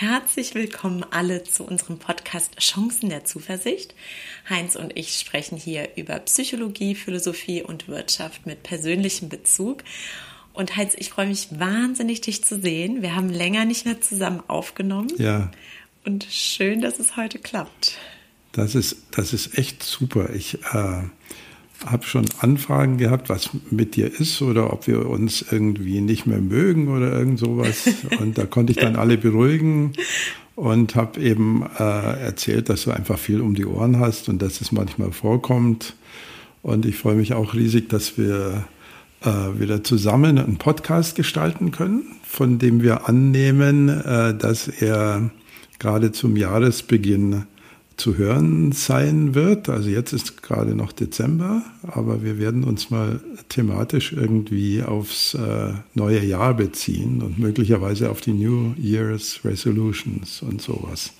herzlich willkommen alle zu unserem Podcast Chancen der Zuversicht. Heinz und ich sprechen hier über Psychologie, Philosophie und Wirtschaft mit persönlichem Bezug. Und Heinz, ich freue mich wahnsinnig, dich zu sehen. Wir haben länger nicht mehr zusammen aufgenommen. Ja. Und schön, dass es heute klappt. Das ist, das ist echt super. Ich äh, habe schon Anfragen gehabt, was mit dir ist oder ob wir uns irgendwie nicht mehr mögen oder irgend sowas. Und da konnte ich dann alle beruhigen und habe eben äh, erzählt, dass du einfach viel um die Ohren hast und dass es manchmal vorkommt. Und ich freue mich auch riesig, dass wir äh, wieder zusammen einen Podcast gestalten können, von dem wir annehmen, äh, dass er gerade zum Jahresbeginn zu hören sein wird. Also jetzt ist gerade noch Dezember, aber wir werden uns mal thematisch irgendwie aufs äh, neue Jahr beziehen und möglicherweise auf die New Year's Resolutions und sowas.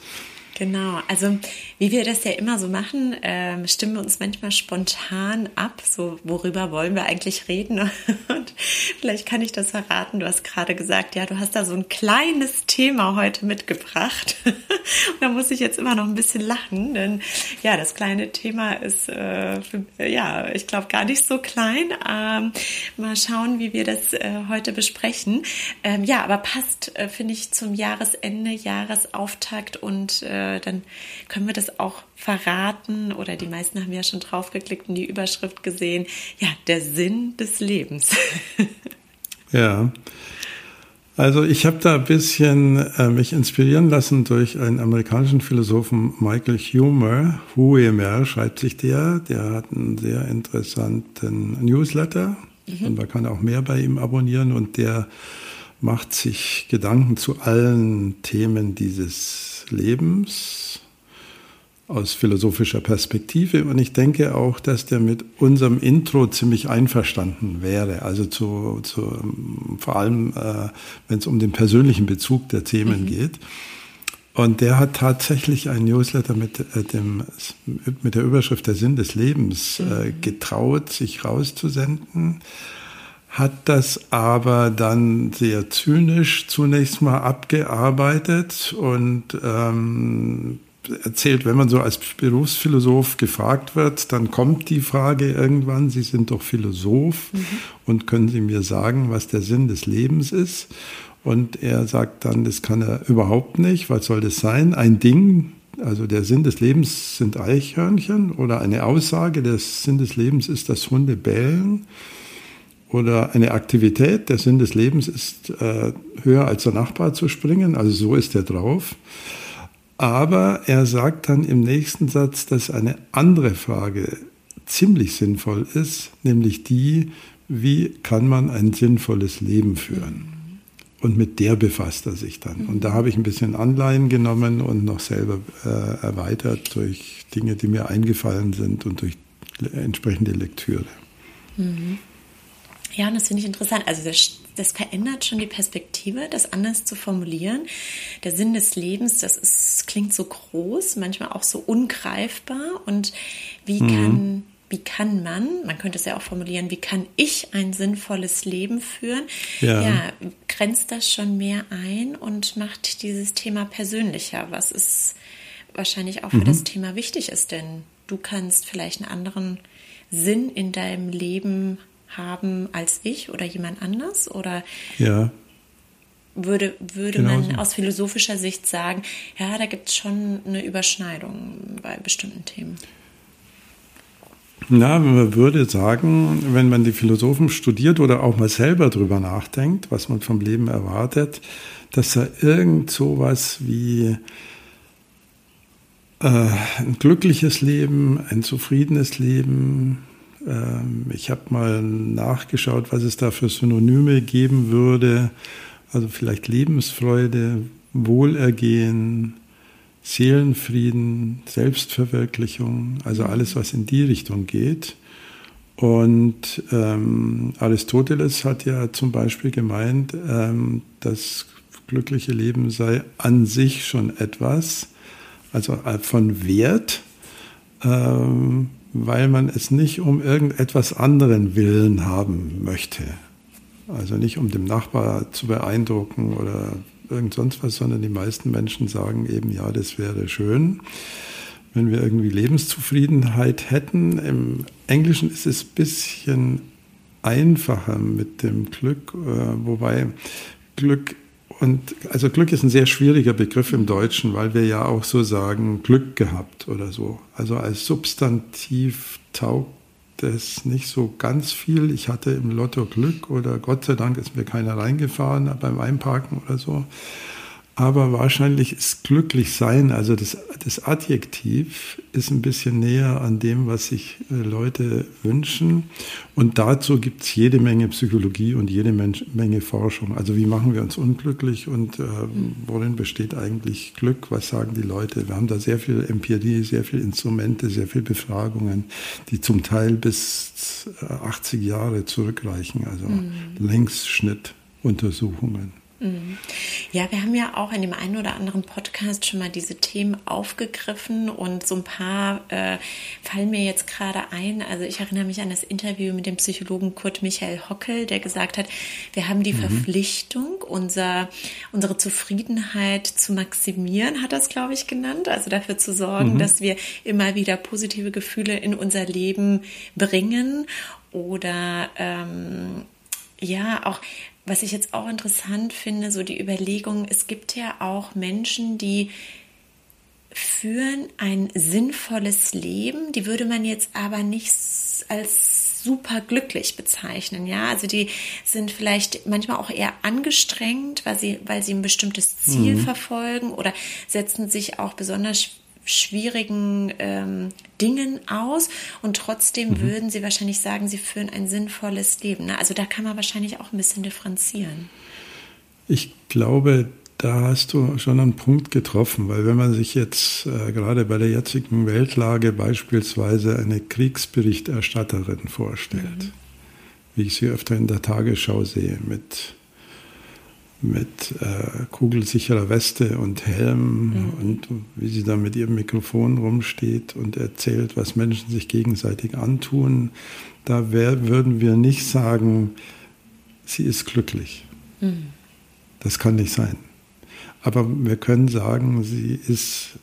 Genau, also wie wir das ja immer so machen, ähm, stimmen wir uns manchmal spontan ab, so worüber wollen wir eigentlich reden. Und vielleicht kann ich das verraten. Du hast gerade gesagt, ja, du hast da so ein kleines Thema heute mitgebracht. Und da muss ich jetzt immer noch ein bisschen lachen, denn ja, das kleine Thema ist, äh, für, ja, ich glaube gar nicht so klein. Ähm, mal schauen, wie wir das äh, heute besprechen. Ähm, ja, aber passt, äh, finde ich, zum Jahresende, Jahresauftakt und äh, dann können wir das auch verraten oder die meisten haben ja schon draufgeklickt und die Überschrift gesehen. Ja, der Sinn des Lebens. ja. Also ich habe da ein bisschen äh, mich inspirieren lassen durch einen amerikanischen Philosophen Michael Humer. Huemer schreibt sich der. Der hat einen sehr interessanten Newsletter mhm. und man kann auch mehr bei ihm abonnieren und der macht sich Gedanken zu allen Themen dieses Lebens aus philosophischer Perspektive. Und ich denke auch, dass der mit unserem Intro ziemlich einverstanden wäre. Also zu, zu vor allem, äh, wenn es um den persönlichen Bezug der Themen mhm. geht. Und der hat tatsächlich ein Newsletter mit, äh, dem, mit der Überschrift Der Sinn des Lebens äh, mhm. getraut, sich rauszusenden hat das aber dann sehr zynisch zunächst mal abgearbeitet und ähm, erzählt, wenn man so als Berufsphilosoph gefragt wird, dann kommt die Frage irgendwann, Sie sind doch Philosoph mhm. und können Sie mir sagen, was der Sinn des Lebens ist? Und er sagt dann, das kann er überhaupt nicht. Was soll das sein? Ein Ding, also der Sinn des Lebens sind Eichhörnchen oder eine Aussage, der Sinn des Lebens ist, dass Hunde bellen oder eine Aktivität, der Sinn des Lebens ist, äh, höher als der Nachbar zu springen, also so ist er drauf. Aber er sagt dann im nächsten Satz, dass eine andere Frage ziemlich sinnvoll ist, nämlich die, wie kann man ein sinnvolles Leben führen? Und mit der befasst er sich dann. Und da habe ich ein bisschen Anleihen genommen und noch selber äh, erweitert durch Dinge, die mir eingefallen sind und durch entsprechende Lektüre. Mhm. Ja, und das finde ich interessant. Also das, das, verändert schon die Perspektive, das anders zu formulieren. Der Sinn des Lebens, das ist, klingt so groß, manchmal auch so ungreifbar. Und wie mhm. kann wie kann man, man könnte es ja auch formulieren, wie kann ich ein sinnvolles Leben führen? Ja. ja, grenzt das schon mehr ein und macht dieses Thema persönlicher, was ist wahrscheinlich auch für mhm. das Thema wichtig ist, denn du kannst vielleicht einen anderen Sinn in deinem Leben haben als ich oder jemand anders? Oder ja. würde, würde genau man so. aus philosophischer Sicht sagen, ja, da gibt es schon eine Überschneidung bei bestimmten Themen? Na, man würde sagen, wenn man die Philosophen studiert oder auch mal selber drüber nachdenkt, was man vom Leben erwartet, dass da irgend sowas wie äh, ein glückliches Leben, ein zufriedenes Leben, ich habe mal nachgeschaut, was es da für Synonyme geben würde. Also vielleicht Lebensfreude, Wohlergehen, Seelenfrieden, Selbstverwirklichung, also alles, was in die Richtung geht. Und ähm, Aristoteles hat ja zum Beispiel gemeint, ähm, das glückliche Leben sei an sich schon etwas, also äh, von Wert. Ähm, weil man es nicht um irgendetwas anderen Willen haben möchte. Also nicht um dem Nachbar zu beeindrucken oder irgend sonst was, sondern die meisten Menschen sagen eben, ja, das wäre schön, wenn wir irgendwie Lebenszufriedenheit hätten. Im Englischen ist es ein bisschen einfacher mit dem Glück, äh, wobei Glück und also Glück ist ein sehr schwieriger Begriff im Deutschen, weil wir ja auch so sagen, Glück gehabt oder so. Also als Substantiv taugt es nicht so ganz viel. Ich hatte im Lotto Glück oder Gott sei Dank ist mir keiner reingefahren beim Einparken oder so. Aber wahrscheinlich ist glücklich sein, also das, das Adjektiv, ist ein bisschen näher an dem, was sich äh, Leute wünschen. Und dazu gibt es jede Menge Psychologie und jede Menge Forschung. Also wie machen wir uns unglücklich und äh, worin besteht eigentlich Glück? Was sagen die Leute? Wir haben da sehr viel Empirie, sehr viele Instrumente, sehr viele Befragungen, die zum Teil bis 80 äh, Jahre zurückreichen. Also mhm. Längsschnittuntersuchungen. Mhm. Ja, wir haben ja auch in dem einen oder anderen Podcast schon mal diese Themen aufgegriffen und so ein paar äh, fallen mir jetzt gerade ein. Also ich erinnere mich an das Interview mit dem Psychologen Kurt Michael Hockel, der gesagt hat, wir haben die mhm. Verpflichtung, unser, unsere Zufriedenheit zu maximieren, hat das, glaube ich, genannt. Also dafür zu sorgen, mhm. dass wir immer wieder positive Gefühle in unser Leben bringen oder ähm, ja, auch was ich jetzt auch interessant finde, so die Überlegung, es gibt ja auch Menschen, die führen ein sinnvolles Leben, die würde man jetzt aber nicht als super glücklich bezeichnen, ja, also die sind vielleicht manchmal auch eher angestrengt, weil sie, weil sie ein bestimmtes Ziel mhm. verfolgen oder setzen sich auch besonders schwierigen ähm, Dingen aus und trotzdem mhm. würden Sie wahrscheinlich sagen, Sie führen ein sinnvolles Leben. Ne? Also da kann man wahrscheinlich auch ein bisschen differenzieren. Ich glaube, da hast du schon einen Punkt getroffen, weil wenn man sich jetzt äh, gerade bei der jetzigen Weltlage beispielsweise eine Kriegsberichterstatterin vorstellt, mhm. wie ich sie öfter in der Tagesschau sehe, mit mit äh, kugelsicherer Weste und Helm mhm. und wie sie da mit ihrem Mikrofon rumsteht und erzählt, was Menschen sich gegenseitig antun, da wär, würden wir nicht sagen, sie ist glücklich. Mhm. Das kann nicht sein. Aber wir können sagen, sie ist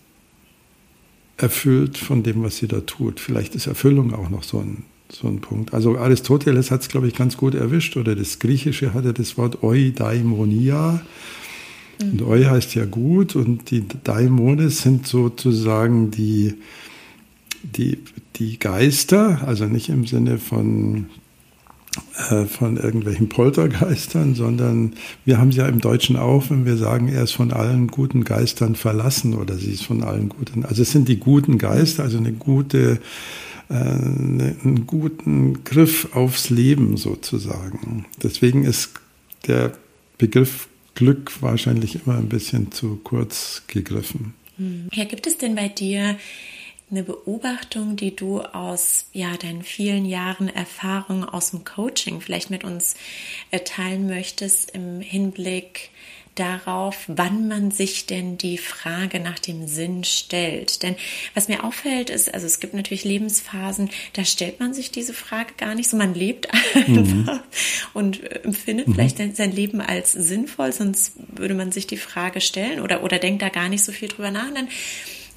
erfüllt von dem, was sie da tut. Vielleicht ist Erfüllung auch noch so ein so ein Punkt. Also Aristoteles hat es, glaube ich, ganz gut erwischt, oder das Griechische hatte das Wort Eudaimonia. Mhm. Und Eu heißt ja gut und die Daimones sind sozusagen die, die, die Geister, also nicht im Sinne von, äh, von irgendwelchen Poltergeistern, sondern wir haben es ja im Deutschen auch, wenn wir sagen, er ist von allen guten Geistern verlassen oder sie ist von allen guten. Also es sind die guten Geister, also eine gute einen guten Griff aufs Leben sozusagen. Deswegen ist der Begriff Glück wahrscheinlich immer ein bisschen zu kurz gegriffen. Hm. Ja, gibt es denn bei dir eine Beobachtung, die du aus ja, deinen vielen Jahren Erfahrung aus dem Coaching vielleicht mit uns äh, teilen möchtest im Hinblick darauf, wann man sich denn die Frage nach dem Sinn stellt. Denn was mir auffällt, ist, also es gibt natürlich Lebensphasen, da stellt man sich diese Frage gar nicht so. Man lebt einfach mhm. und empfindet mhm. vielleicht sein Leben als sinnvoll, sonst würde man sich die Frage stellen oder, oder denkt da gar nicht so viel drüber nach. Und dann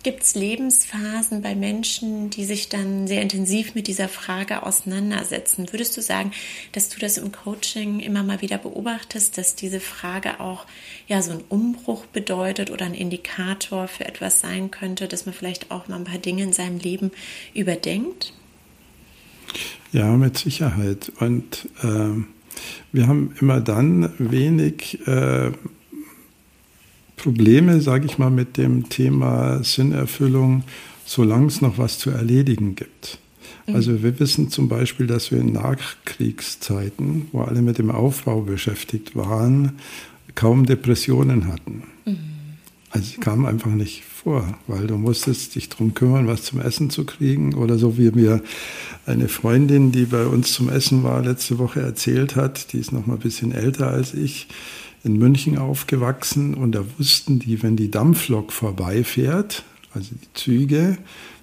Gibt es Lebensphasen bei Menschen, die sich dann sehr intensiv mit dieser Frage auseinandersetzen? Würdest du sagen, dass du das im Coaching immer mal wieder beobachtest, dass diese Frage auch ja so einen Umbruch bedeutet oder ein Indikator für etwas sein könnte, dass man vielleicht auch mal ein paar Dinge in seinem Leben überdenkt? Ja, mit Sicherheit. Und äh, wir haben immer dann wenig äh, Probleme, sage ich mal, mit dem Thema Sinnerfüllung, solange es noch was zu erledigen gibt. Mhm. Also wir wissen zum Beispiel, dass wir in Nachkriegszeiten, wo alle mit dem Aufbau beschäftigt waren, kaum Depressionen hatten. Mhm. Also sie kamen einfach nicht vor, weil du musstest dich darum kümmern, was zum Essen zu kriegen. Oder so wie mir eine Freundin, die bei uns zum Essen war, letzte Woche erzählt hat, die ist noch mal ein bisschen älter als ich, in München aufgewachsen und da wussten die, wenn die Dampflok vorbeifährt, also die Züge,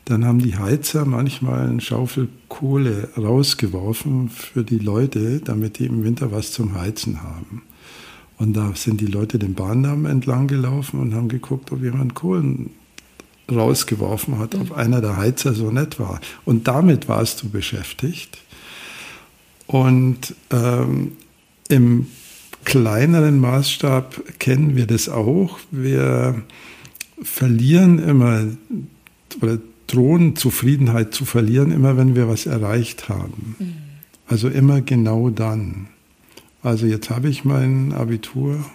dann haben die Heizer manchmal einen Schaufel Kohle rausgeworfen für die Leute, damit die im Winter was zum Heizen haben. Und da sind die Leute den Bahndamm entlang gelaufen und haben geguckt, ob jemand Kohlen rausgeworfen hat, ob einer der Heizer so nett war. Und damit warst du beschäftigt. Und ähm, im kleineren Maßstab kennen wir das auch. Wir verlieren immer oder drohen Zufriedenheit zu verlieren, immer wenn wir was erreicht haben. Mhm. Also immer genau dann. Also jetzt habe ich mein Abitur.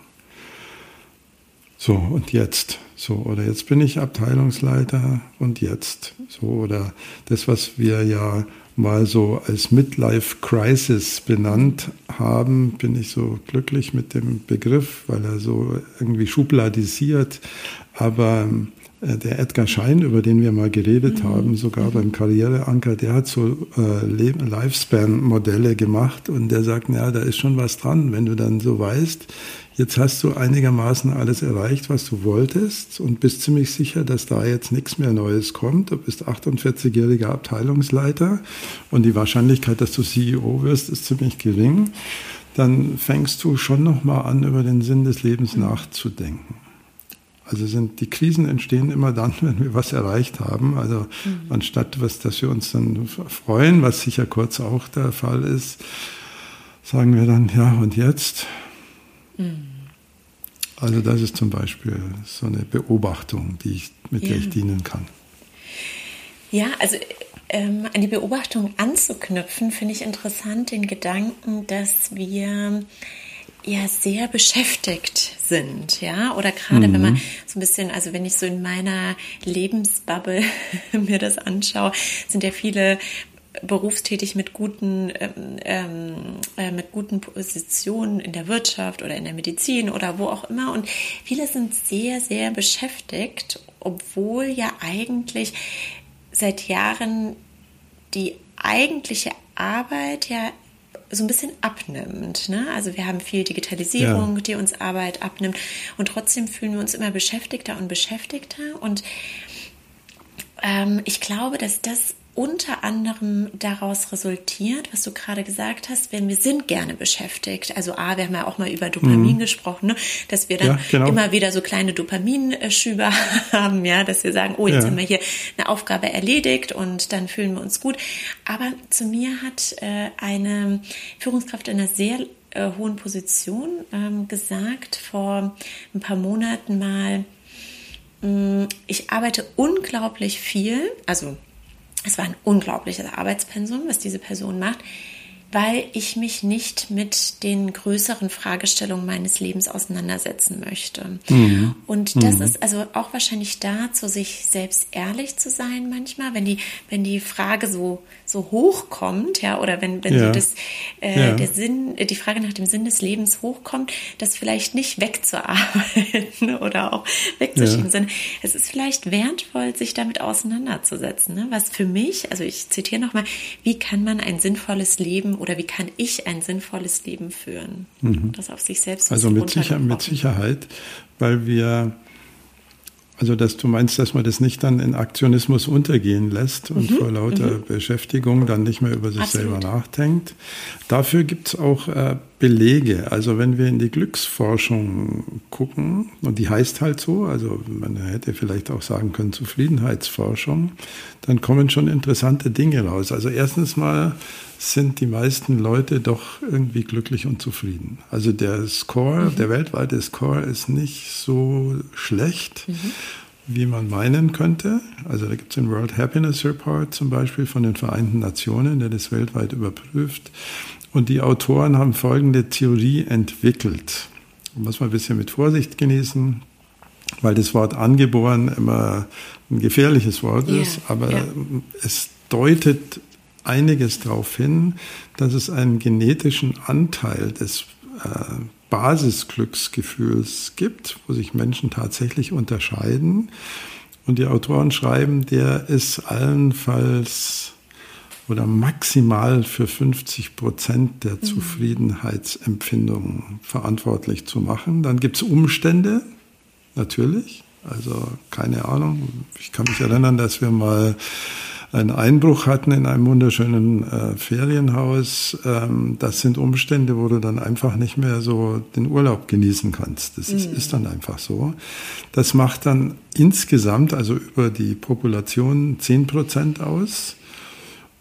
So, und jetzt? So, oder jetzt bin ich Abteilungsleiter und jetzt. So, oder das, was wir ja mal so als Midlife Crisis benannt haben, bin ich so glücklich mit dem Begriff, weil er so irgendwie schubladisiert. Aber äh, der Edgar Schein, über den wir mal geredet mhm. haben, sogar beim Karriereanker, der hat so äh, Lifespan-Modelle gemacht und der sagt, ja, da ist schon was dran, wenn du dann so weißt, jetzt hast du einigermaßen alles erreicht, was du wolltest und bist ziemlich sicher, dass da jetzt nichts mehr Neues kommt. Du bist 48-jähriger Abteilungsleiter und die Wahrscheinlichkeit, dass du CEO wirst, ist ziemlich gering. Dann fängst du schon nochmal an, über den Sinn des Lebens mhm. nachzudenken. Also sind die Krisen entstehen immer dann, wenn wir was erreicht haben. Also mhm. anstatt was, dass wir uns dann freuen, was sicher kurz auch der Fall ist, sagen wir dann, ja, und jetzt? Mhm. Also das ist zum Beispiel so eine Beobachtung, die ich, mit ja. der ich dienen kann. Ja, also ähm, an die Beobachtung anzuknüpfen, finde ich interessant, den Gedanken, dass wir ja sehr beschäftigt sind, ja, oder gerade mhm. wenn man mhm. so ein bisschen, also wenn ich so in meiner Lebensbubble mir das anschaue, sind ja viele berufstätig mit guten, ähm, ähm, äh, mit guten Positionen in der Wirtschaft oder in der Medizin oder wo auch immer. Und viele sind sehr, sehr beschäftigt, obwohl ja eigentlich seit Jahren die eigentliche Arbeit ja so ein bisschen abnimmt. Ne? Also wir haben viel Digitalisierung, ja. die uns Arbeit abnimmt und trotzdem fühlen wir uns immer beschäftigter und beschäftigter. Und ähm, ich glaube, dass das unter anderem daraus resultiert, was du gerade gesagt hast, wenn wir sind gerne beschäftigt. Also A, wir haben ja auch mal über Dopamin mhm. gesprochen, ne? dass wir dann ja, genau. immer wieder so kleine Dopaminschübe haben, ja, dass wir sagen, oh, jetzt ja. haben wir hier eine Aufgabe erledigt und dann fühlen wir uns gut. Aber zu mir hat äh, eine Führungskraft in einer sehr äh, hohen Position ähm, gesagt vor ein paar Monaten mal, mm, ich arbeite unglaublich viel, also es war ein unglaubliches Arbeitspensum, was diese Person macht weil ich mich nicht mit den größeren Fragestellungen meines Lebens auseinandersetzen möchte. Mhm. Und das mhm. ist also auch wahrscheinlich da, zu sich selbst ehrlich zu sein manchmal, wenn die, wenn die Frage so, so hochkommt, ja, oder wenn, wenn ja. so das, äh, ja. der Sinn, die Frage nach dem Sinn des Lebens hochkommt, das vielleicht nicht wegzuarbeiten oder auch wegzuschieben, ja. sondern es ist vielleicht wertvoll, sich damit auseinanderzusetzen. Ne? Was für mich, also ich zitiere nochmal, wie kann man ein sinnvolles Leben oder wie kann ich ein sinnvolles Leben führen? Mhm. Das auf sich selbst. Also mit, sicher, mit Sicherheit, weil wir also, dass du meinst, dass man das nicht dann in Aktionismus untergehen lässt und mhm, vor lauter mhm. Beschäftigung dann nicht mehr über sich Absolut. selber nachdenkt. Dafür gibt es auch äh, Belege. Also, wenn wir in die Glücksforschung gucken, und die heißt halt so, also man hätte vielleicht auch sagen können Zufriedenheitsforschung, dann kommen schon interessante Dinge raus. Also, erstens mal sind die meisten Leute doch irgendwie glücklich und zufrieden. Also der Score, mhm. der weltweite Score ist nicht so schlecht, mhm. wie man meinen könnte. Also da gibt es den World Happiness Report zum Beispiel von den Vereinten Nationen, der das weltweit überprüft. Und die Autoren haben folgende Theorie entwickelt. Muss man ein bisschen mit Vorsicht genießen, weil das Wort angeboren immer ein gefährliches Wort ist, yeah, aber yeah. es deutet einiges darauf hin, dass es einen genetischen Anteil des äh, Basisglücksgefühls gibt, wo sich Menschen tatsächlich unterscheiden. Und die Autoren schreiben, der ist allenfalls oder maximal für 50 Prozent der mhm. Zufriedenheitsempfindung verantwortlich zu machen. Dann gibt es Umstände, natürlich, Also keine Ahnung. Ich kann mich erinnern, dass wir mal einen Einbruch hatten in einem wunderschönen äh, Ferienhaus. Ähm, das sind Umstände, wo du dann einfach nicht mehr so den Urlaub genießen kannst. Das ist, mhm. ist dann einfach so. Das macht dann insgesamt, also über die Population, 10 Prozent aus.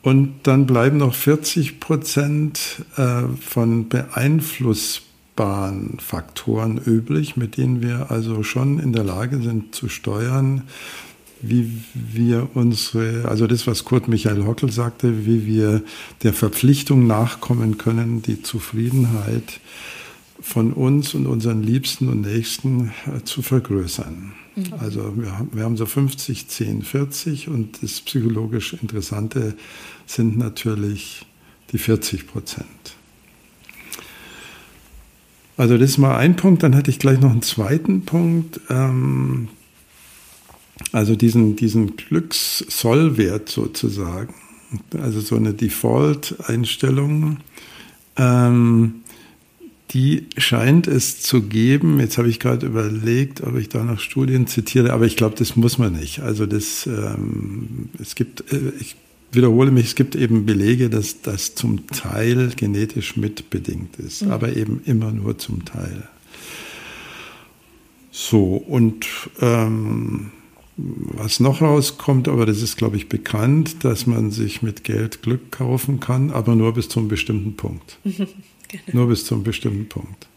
Und dann bleiben noch 40 Prozent äh, von beeinflussbaren Faktoren übrig, mit denen wir also schon in der Lage sind zu steuern, wie wir unsere, also das, was Kurt Michael Hockel sagte, wie wir der Verpflichtung nachkommen können, die Zufriedenheit von uns und unseren Liebsten und Nächsten äh, zu vergrößern. Mhm. Also wir haben, wir haben so 50, 10, 40 und das psychologisch Interessante sind natürlich die 40 Prozent. Also das ist mal ein Punkt, dann hatte ich gleich noch einen zweiten Punkt. Ähm, also diesen, diesen Glückssollwert sozusagen, also so eine Default-Einstellung, ähm, die scheint es zu geben. Jetzt habe ich gerade überlegt, ob ich da noch Studien zitiere, aber ich glaube, das muss man nicht. Also das, ähm, es gibt, äh, ich wiederhole mich, es gibt eben Belege, dass das zum Teil genetisch mitbedingt ist, mhm. aber eben immer nur zum Teil. So, und ähm, was noch rauskommt, aber das ist, glaube ich, bekannt, dass man sich mit Geld Glück kaufen kann, aber nur bis zum bestimmten Punkt. genau. Nur bis zum bestimmten Punkt.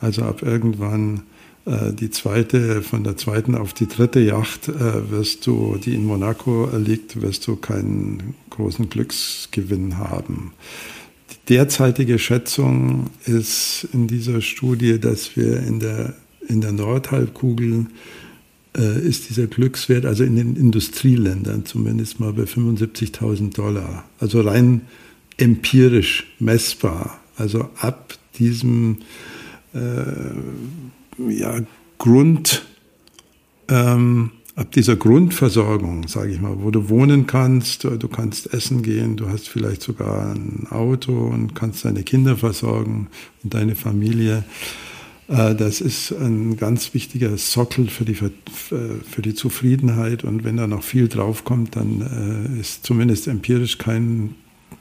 Also ab irgendwann äh, die zweite, von der zweiten auf die dritte Yacht äh, wirst du, die in Monaco liegt, wirst du keinen großen Glücksgewinn haben. Die derzeitige Schätzung ist in dieser Studie, dass wir in der, in der Nordhalbkugel ist dieser Glückswert, also in den Industrieländern zumindest mal bei 75.000 Dollar. Also rein empirisch messbar. Also ab diesem äh, ja, Grund, ähm, ab dieser Grundversorgung, sage ich mal, wo du wohnen kannst, du kannst essen gehen, du hast vielleicht sogar ein Auto und kannst deine Kinder versorgen und deine Familie. Äh, das ist ein ganz wichtiger Sockel für die, für die Zufriedenheit. Und wenn da noch viel draufkommt, dann äh, ist zumindest empirisch kein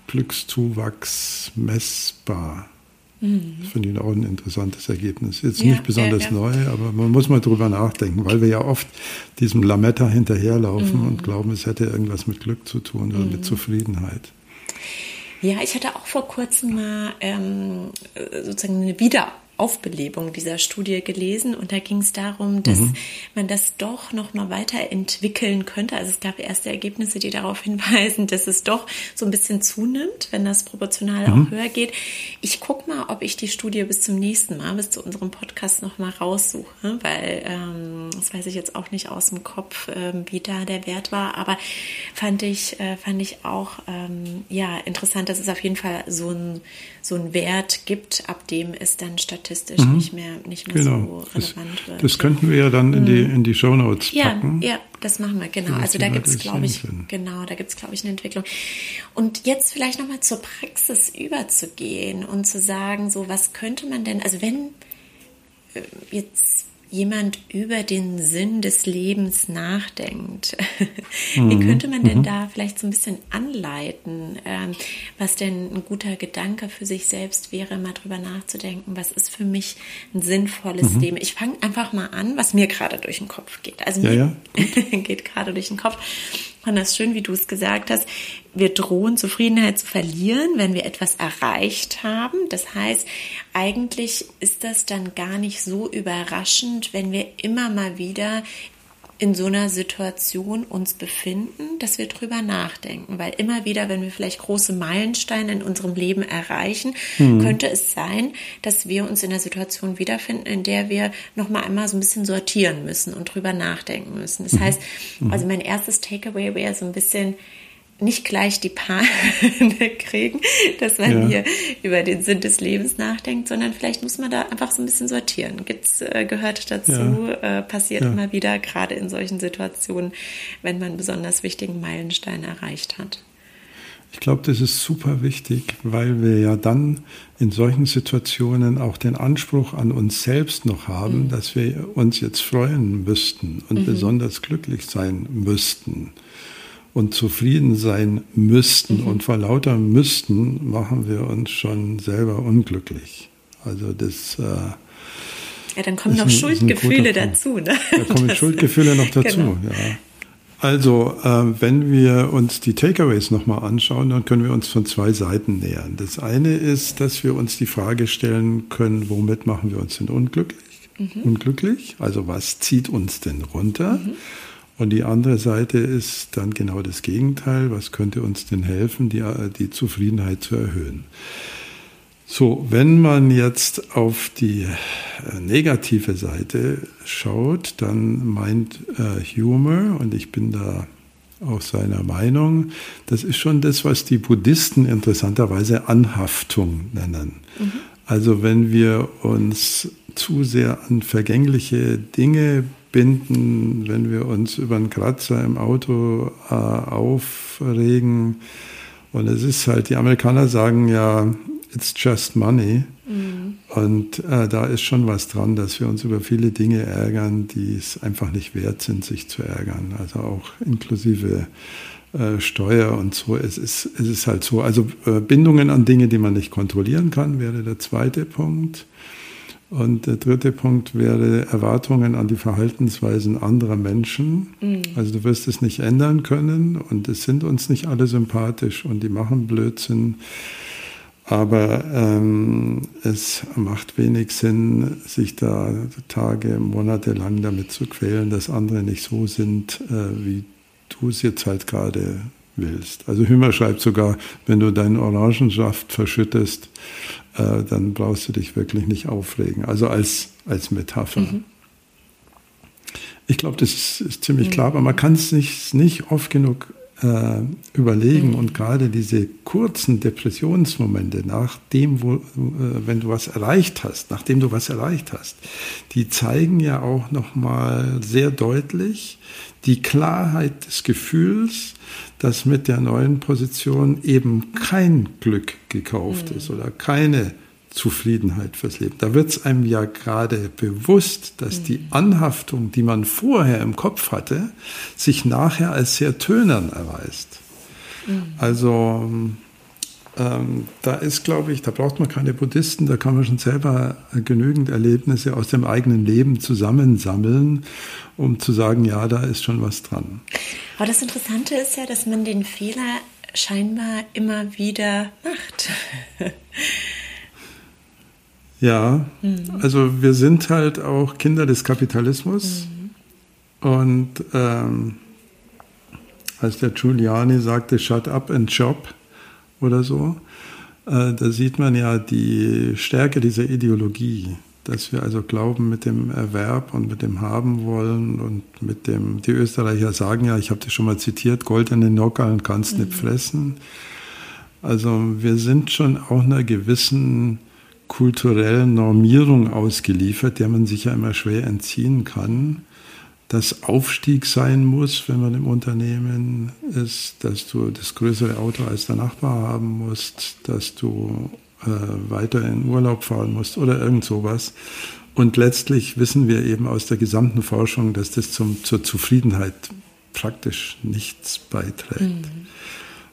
Glückszuwachs messbar. Mhm. Das finde ich auch ein interessantes Ergebnis. Jetzt ja, nicht besonders ja, ja. neu, aber man muss mal drüber nachdenken, weil wir ja oft diesem Lametta hinterherlaufen mhm. und glauben, es hätte irgendwas mit Glück zu tun oder mhm. mit Zufriedenheit. Ja, ich hatte auch vor kurzem mal ähm, sozusagen eine Wieder Aufbelebung dieser Studie gelesen und da ging es darum, dass mhm. man das doch noch mal weiterentwickeln könnte. Also es gab erste Ergebnisse, die darauf hinweisen, dass es doch so ein bisschen zunimmt, wenn das proportional mhm. auch höher geht. Ich gucke mal, ob ich die Studie bis zum nächsten Mal, bis zu unserem Podcast noch mal raussuche, weil ähm, das weiß ich jetzt auch nicht aus dem Kopf, ähm, wie da der Wert war, aber fand ich äh, fand ich auch ähm, ja interessant, dass es auf jeden Fall so ein so ein Wert gibt, ab dem es dann statistisch mhm. nicht mehr, nicht mehr genau. so relevant das, wird. Das könnten wir ja dann in die, mhm. in die Shownotes packen. Ja, ja, das machen wir, genau. Also da gibt es, glaube ich, genau, da gibt es, glaube ich, eine Entwicklung. Und jetzt vielleicht nochmal zur Praxis überzugehen und zu sagen, so was könnte man denn, also wenn äh, jetzt jemand über den Sinn des Lebens nachdenkt. Wie mhm. könnte man denn mhm. da vielleicht so ein bisschen anleiten, ähm, was denn ein guter Gedanke für sich selbst wäre, mal drüber nachzudenken, was ist für mich ein sinnvolles mhm. Leben? Ich fange einfach mal an, was mir gerade durch den Kopf geht. Also ja, mir ja. geht gerade durch den Kopf. Und das ist schön, wie du es gesagt hast. Wir drohen Zufriedenheit zu verlieren, wenn wir etwas erreicht haben. Das heißt, eigentlich ist das dann gar nicht so überraschend, wenn wir immer mal wieder in so einer Situation uns befinden, dass wir drüber nachdenken. Weil immer wieder, wenn wir vielleicht große Meilensteine in unserem Leben erreichen, mhm. könnte es sein, dass wir uns in einer Situation wiederfinden, in der wir nochmal einmal so ein bisschen sortieren müssen und drüber nachdenken müssen. Das mhm. heißt, mhm. also mein erstes Takeaway wäre so ein bisschen, nicht gleich die Panik kriegen, dass man ja. hier über den Sinn des Lebens nachdenkt, sondern vielleicht muss man da einfach so ein bisschen sortieren. Gibt's, äh, gehört dazu, ja. äh, passiert ja. immer wieder, gerade in solchen Situationen, wenn man besonders wichtigen Meilenstein erreicht hat. Ich glaube, das ist super wichtig, weil wir ja dann in solchen Situationen auch den Anspruch an uns selbst noch haben, mhm. dass wir uns jetzt freuen müssten und mhm. besonders glücklich sein müssten und zufrieden sein müssten. Mhm. Und vor lauter müssten machen wir uns schon selber unglücklich. Also das. Äh, ja, dann kommen noch ein, Schuldgefühle dazu. Ne? Da kommen das, Schuldgefühle noch dazu, genau. ja. Also, äh, wenn wir uns die Takeaways nochmal anschauen, dann können wir uns von zwei Seiten nähern. Das eine ist, dass wir uns die Frage stellen können, womit machen wir uns denn unglücklich? Mhm. Unglücklich? Also, was zieht uns denn runter? Mhm. Und die andere Seite ist dann genau das Gegenteil. Was könnte uns denn helfen, die, die Zufriedenheit zu erhöhen? So, wenn man jetzt auf die äh, negative Seite schaut, dann meint äh, Humor, und ich bin da auch seiner Meinung, das ist schon das, was die Buddhisten interessanterweise Anhaftung nennen. Mhm. Also wenn wir uns zu sehr an vergängliche Dinge binden, wenn wir uns über einen Kratzer im Auto äh, aufregen, und es ist halt, die Amerikaner sagen ja, it's just money. Mhm. Und äh, da ist schon was dran, dass wir uns über viele Dinge ärgern, die es einfach nicht wert sind, sich zu ärgern. Also auch inklusive äh, Steuer und so. Es ist, es ist halt so. Also äh, Bindungen an Dinge, die man nicht kontrollieren kann, wäre der zweite Punkt. Und der dritte Punkt wäre Erwartungen an die Verhaltensweisen anderer Menschen. Mhm. Also du wirst es nicht ändern können und es sind uns nicht alle sympathisch und die machen Blödsinn. Aber ähm, es macht wenig Sinn, sich da Tage, Monate lang damit zu quälen, dass andere nicht so sind, äh, wie du es jetzt halt gerade willst. Also Hümer schreibt sogar, wenn du deinen Orangensaft verschüttest, äh, dann brauchst du dich wirklich nicht aufregen. Also als, als Metapher. Mhm. Ich glaube, das ist, ist ziemlich mhm. klar, aber man kann es nicht, nicht oft genug äh, überlegen mhm. und gerade diese kurzen Depressionsmomente, nachdem, wo, äh, wenn du was erreicht hast, nachdem du was erreicht hast, die zeigen ja auch nochmal sehr deutlich die Klarheit des Gefühls, dass mit der neuen Position eben kein Glück gekauft mhm. ist oder keine Zufriedenheit fürs Leben. Da wird es einem ja gerade bewusst, dass mhm. die Anhaftung, die man vorher im Kopf hatte, sich nachher als sehr tönern erweist. Mhm. Also ähm, da ist, glaube ich, da braucht man keine Buddhisten, da kann man schon selber genügend Erlebnisse aus dem eigenen Leben zusammensammeln, um zu sagen, ja, da ist schon was dran. Aber das Interessante ist ja, dass man den Fehler scheinbar immer wieder macht. Ja, mhm. also wir sind halt auch Kinder des Kapitalismus. Mhm. Und ähm, als der Giuliani sagte, shut up and shop oder so, äh, da sieht man ja die Stärke dieser Ideologie, dass wir also glauben, mit dem Erwerb und mit dem Haben wollen und mit dem, die Österreicher sagen ja, ich habe das schon mal zitiert, goldene Nockerln kannst mhm. nicht fressen. Also wir sind schon auch einer gewissen kulturellen Normierung ausgeliefert, der man sich ja immer schwer entziehen kann. Dass Aufstieg sein muss, wenn man im Unternehmen ist, dass du das größere Auto als der Nachbar haben musst, dass du äh, weiter in Urlaub fahren musst oder irgend sowas. Und letztlich wissen wir eben aus der gesamten Forschung, dass das zum, zur Zufriedenheit praktisch nichts beiträgt. Mhm.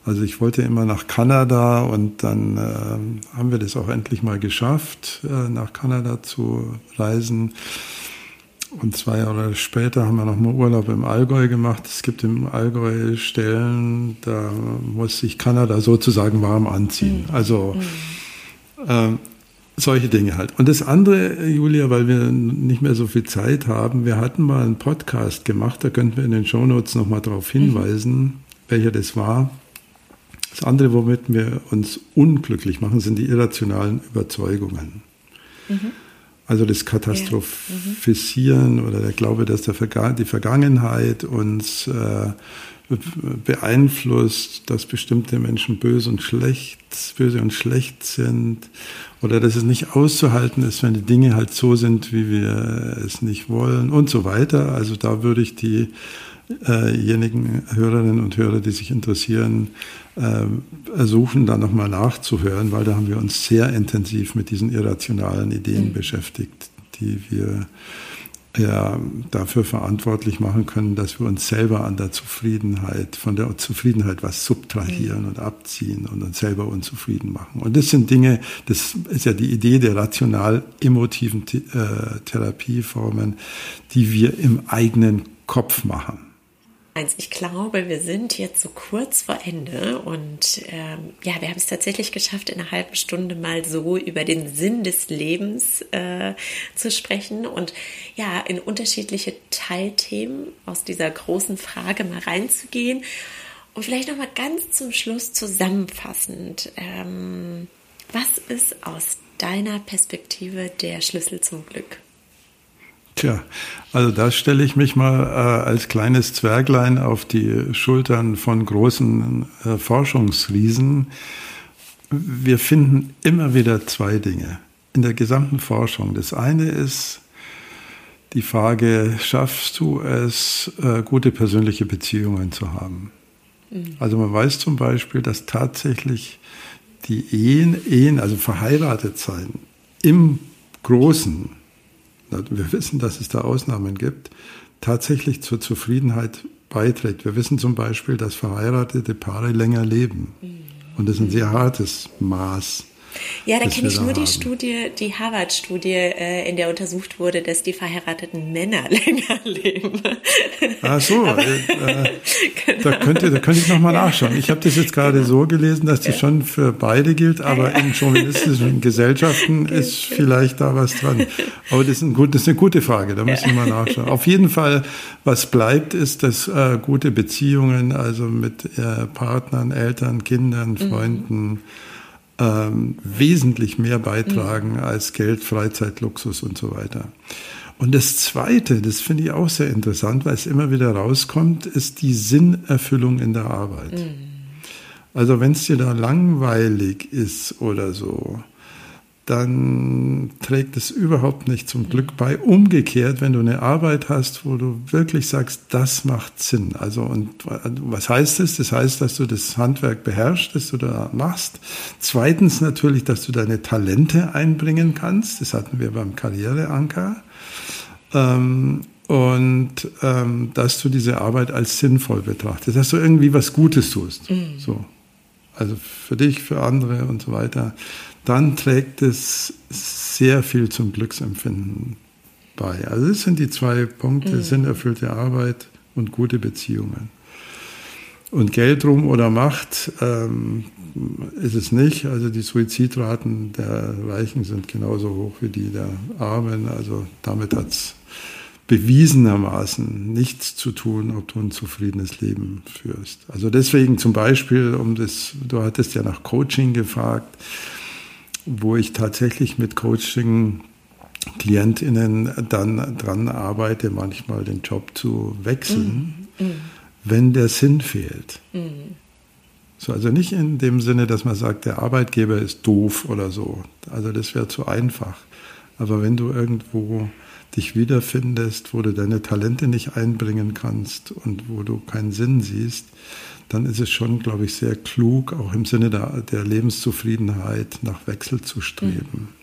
Also ich wollte immer nach Kanada und dann äh, haben wir das auch endlich mal geschafft, äh, nach Kanada zu reisen. Und zwei Jahre später haben wir nochmal Urlaub im Allgäu gemacht. Es gibt im Allgäu Stellen, da muss sich Kanada sozusagen warm anziehen. Mhm. Also äh, solche Dinge halt. Und das andere, Julia, weil wir nicht mehr so viel Zeit haben, wir hatten mal einen Podcast gemacht, da könnten wir in den Shownotes nochmal darauf mhm. hinweisen, welcher das war. Das andere, womit wir uns unglücklich machen, sind die irrationalen Überzeugungen. Mhm. Also das Katastrophisieren ja. mhm. oder der Glaube, dass der Verga die Vergangenheit uns äh, beeinflusst, dass bestimmte Menschen böse und schlecht, böse und schlecht sind oder dass es nicht auszuhalten ist, wenn die Dinge halt so sind, wie wir es nicht wollen und so weiter. Also da würde ich diejenigen Hörerinnen und Hörer, die sich interessieren, äh, ersuchen, da nochmal nachzuhören, weil da haben wir uns sehr intensiv mit diesen irrationalen Ideen mhm. beschäftigt, die wir ja dafür verantwortlich machen können, dass wir uns selber an der Zufriedenheit, von der Zufriedenheit was subtrahieren mhm. und abziehen und uns selber unzufrieden machen. Und das sind Dinge, das ist ja die Idee der rational-emotiven äh, Therapieformen, die wir im eigenen Kopf machen. Ich glaube, wir sind jetzt so kurz vor Ende und ähm, ja, wir haben es tatsächlich geschafft, in einer halben Stunde mal so über den Sinn des Lebens äh, zu sprechen und ja, in unterschiedliche Teilthemen aus dieser großen Frage mal reinzugehen. Und vielleicht noch mal ganz zum Schluss zusammenfassend, ähm, was ist aus deiner Perspektive der Schlüssel zum Glück? Tja, also da stelle ich mich mal äh, als kleines Zwerglein auf die Schultern von großen äh, Forschungsriesen. Wir finden immer wieder zwei Dinge in der gesamten Forschung. Das eine ist die Frage, schaffst du es, äh, gute persönliche Beziehungen zu haben? Mhm. Also man weiß zum Beispiel, dass tatsächlich die Ehen, Ehen also verheiratet sein, im Großen wir wissen, dass es da Ausnahmen gibt, tatsächlich zur Zufriedenheit beiträgt. Wir wissen zum Beispiel, dass verheiratete Paare länger leben. Und das ist ein sehr hartes Maß ja, da kenne ich nur die Studie, die Harvard-Studie, äh, in der untersucht wurde, dass die verheirateten Männer länger leben. Ach so, Aber, äh, äh, genau. da, könnte, da könnte ich nochmal ja. nachschauen. Ich habe das jetzt gerade genau. so gelesen, dass das ja. schon für beide gilt, aber ja. in chauvinistischen Gesellschaften ist vielleicht da was dran. Aber das ist, ein gut, das ist eine gute Frage, da müssen wir mal nachschauen. Auf jeden Fall, was bleibt, ist, dass äh, gute Beziehungen, also mit äh, Partnern, Eltern, Kindern, mhm. Freunden, mhm ähm, wesentlich mehr beitragen mhm. als Geld, Freizeit, Luxus und so weiter. Und das Zweite, das finde ich auch sehr interessant, weil es immer wieder rauskommt, ist die Sinnerfüllung in der Arbeit. Mhm. Also wenn es dir da langweilig ist oder so, dann trägt es überhaupt nicht zum Glück bei. Umgekehrt, wenn du eine Arbeit hast, wo du wirklich sagst, das macht Sinn. Also, und was heißt das? Das heißt, dass du das Handwerk beherrschst, das du da machst. Zweitens natürlich, dass du deine Talente einbringen kannst. Das hatten wir beim Karriereanker. Ähm, und ähm, dass du diese Arbeit als sinnvoll betrachtest, dass du irgendwie was Gutes tust. Mhm. So. Also für dich, für andere und so weiter dann trägt es sehr viel zum Glücksempfinden bei. Also das sind die zwei Punkte, mhm. sinnerfüllte Arbeit und gute Beziehungen. Und Geld rum oder Macht ähm, ist es nicht. Also die Suizidraten der Reichen sind genauso hoch wie die der Armen. Also damit hat es bewiesenermaßen nichts zu tun, ob du ein zufriedenes Leben führst. Also deswegen zum Beispiel, um das, du hattest ja nach Coaching gefragt wo ich tatsächlich mit Coaching KlientInnen dann dran arbeite, manchmal den Job zu wechseln, mm, mm. wenn der Sinn fehlt. Mm. So, also nicht in dem Sinne, dass man sagt, der Arbeitgeber ist doof oder so. Also das wäre zu einfach. Aber wenn du irgendwo dich wiederfindest, wo du deine Talente nicht einbringen kannst und wo du keinen Sinn siehst, dann ist es schon, glaube ich, sehr klug, auch im Sinne der, der Lebenszufriedenheit nach Wechsel zu streben.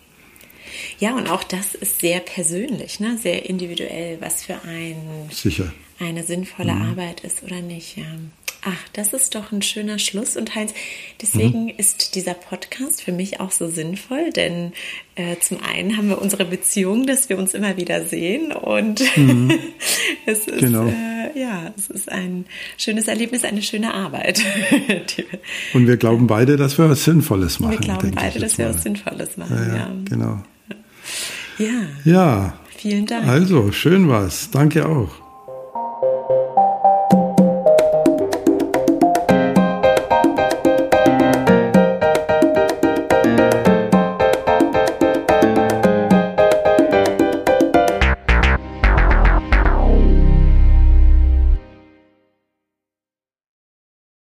Ja, und auch das ist sehr persönlich, ne? sehr individuell, was für ein, Sicher. Eine sinnvolle mhm. Arbeit ist oder nicht. Ja. Ach, das ist doch ein schöner Schluss. Und Heinz, deswegen mhm. ist dieser Podcast für mich auch so sinnvoll, denn äh, zum einen haben wir unsere Beziehung, dass wir uns immer wieder sehen und mhm. es ist genau. äh, ja, es ist ein schönes Erlebnis, eine schöne Arbeit. und wir glauben beide, dass wir was Sinnvolles machen. Wir glauben beide, dass wir was Sinnvolles machen. Ja, ja, ja. genau. Ja. Ja. Vielen Dank. Also schön war's. Danke auch.